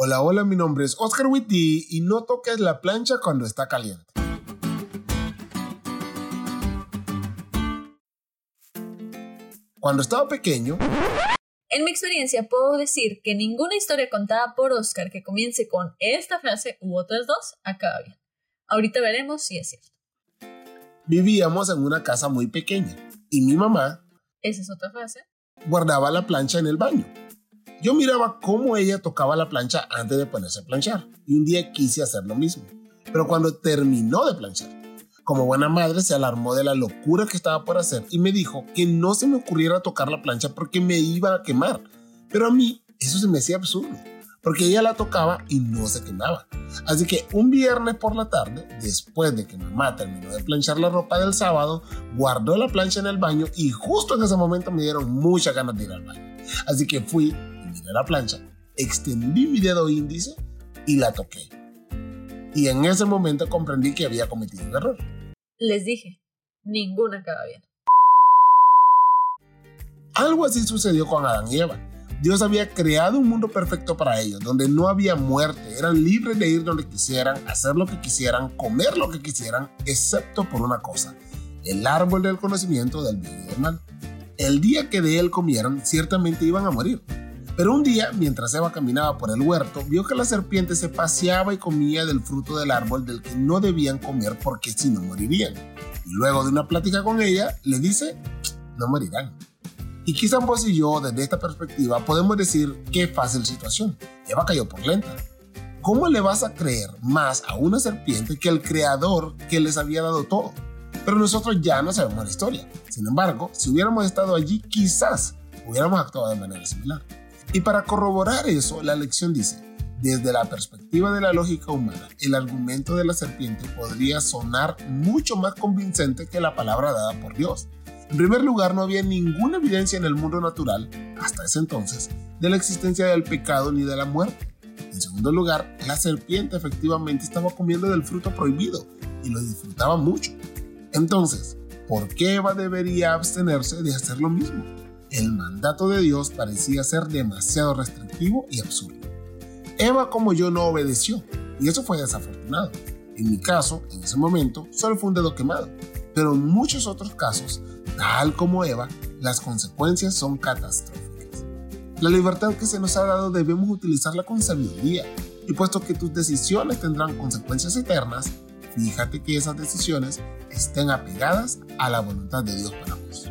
Hola, hola, mi nombre es Oscar Witty y no toques la plancha cuando está caliente. Cuando estaba pequeño, En mi experiencia puedo decir que ninguna historia contada por Oscar que comience con esta frase u otras dos acaba bien. Ahorita veremos si es cierto. vivíamos en una casa muy pequeña y mi mamá Esa es otra frase. guardaba la plancha en el baño. Yo miraba cómo ella tocaba la plancha antes de ponerse a planchar y un día quise hacer lo mismo. Pero cuando terminó de planchar, como buena madre se alarmó de la locura que estaba por hacer y me dijo que no se me ocurriera tocar la plancha porque me iba a quemar. Pero a mí eso se me hacía absurdo, porque ella la tocaba y no se quemaba. Así que un viernes por la tarde, después de que mamá terminó de planchar la ropa del sábado, guardó la plancha en el baño y justo en ese momento me dieron muchas ganas de ir al baño. Así que fui miré la plancha, extendí mi dedo índice y la toqué. Y en ese momento comprendí que había cometido un error. Les dije, ninguna acaba bien. Algo así sucedió con Adán y Eva. Dios había creado un mundo perfecto para ellos, donde no había muerte, eran libres de ir donde quisieran, hacer lo que quisieran, comer lo que quisieran, excepto por una cosa, el árbol del conocimiento del bien y del mal. El día que de él comieran, ciertamente iban a morir. Pero un día, mientras Eva caminaba por el huerto, vio que la serpiente se paseaba y comía del fruto del árbol del que no debían comer porque si no morirían. Y luego de una plática con ella, le dice, no morirán. Y quizás vos y yo, desde esta perspectiva, podemos decir qué fácil situación. Eva cayó por lenta. ¿Cómo le vas a creer más a una serpiente que al creador que les había dado todo? Pero nosotros ya no sabemos la historia. Sin embargo, si hubiéramos estado allí, quizás hubiéramos actuado de manera similar. Y para corroborar eso, la lección dice, desde la perspectiva de la lógica humana, el argumento de la serpiente podría sonar mucho más convincente que la palabra dada por Dios. En primer lugar, no había ninguna evidencia en el mundo natural, hasta ese entonces, de la existencia del pecado ni de la muerte. En segundo lugar, la serpiente efectivamente estaba comiendo del fruto prohibido y lo disfrutaba mucho. Entonces, ¿por qué Eva debería abstenerse de hacer lo mismo? El mandato de Dios parecía ser demasiado restrictivo y absurdo. Eva como yo no obedeció, y eso fue desafortunado. En mi caso, en ese momento, solo fue un dedo quemado, pero en muchos otros casos, tal como Eva, las consecuencias son catastróficas. La libertad que se nos ha dado debemos utilizarla con sabiduría, y puesto que tus decisiones tendrán consecuencias eternas, fíjate que esas decisiones estén apegadas a la voluntad de Dios para vos.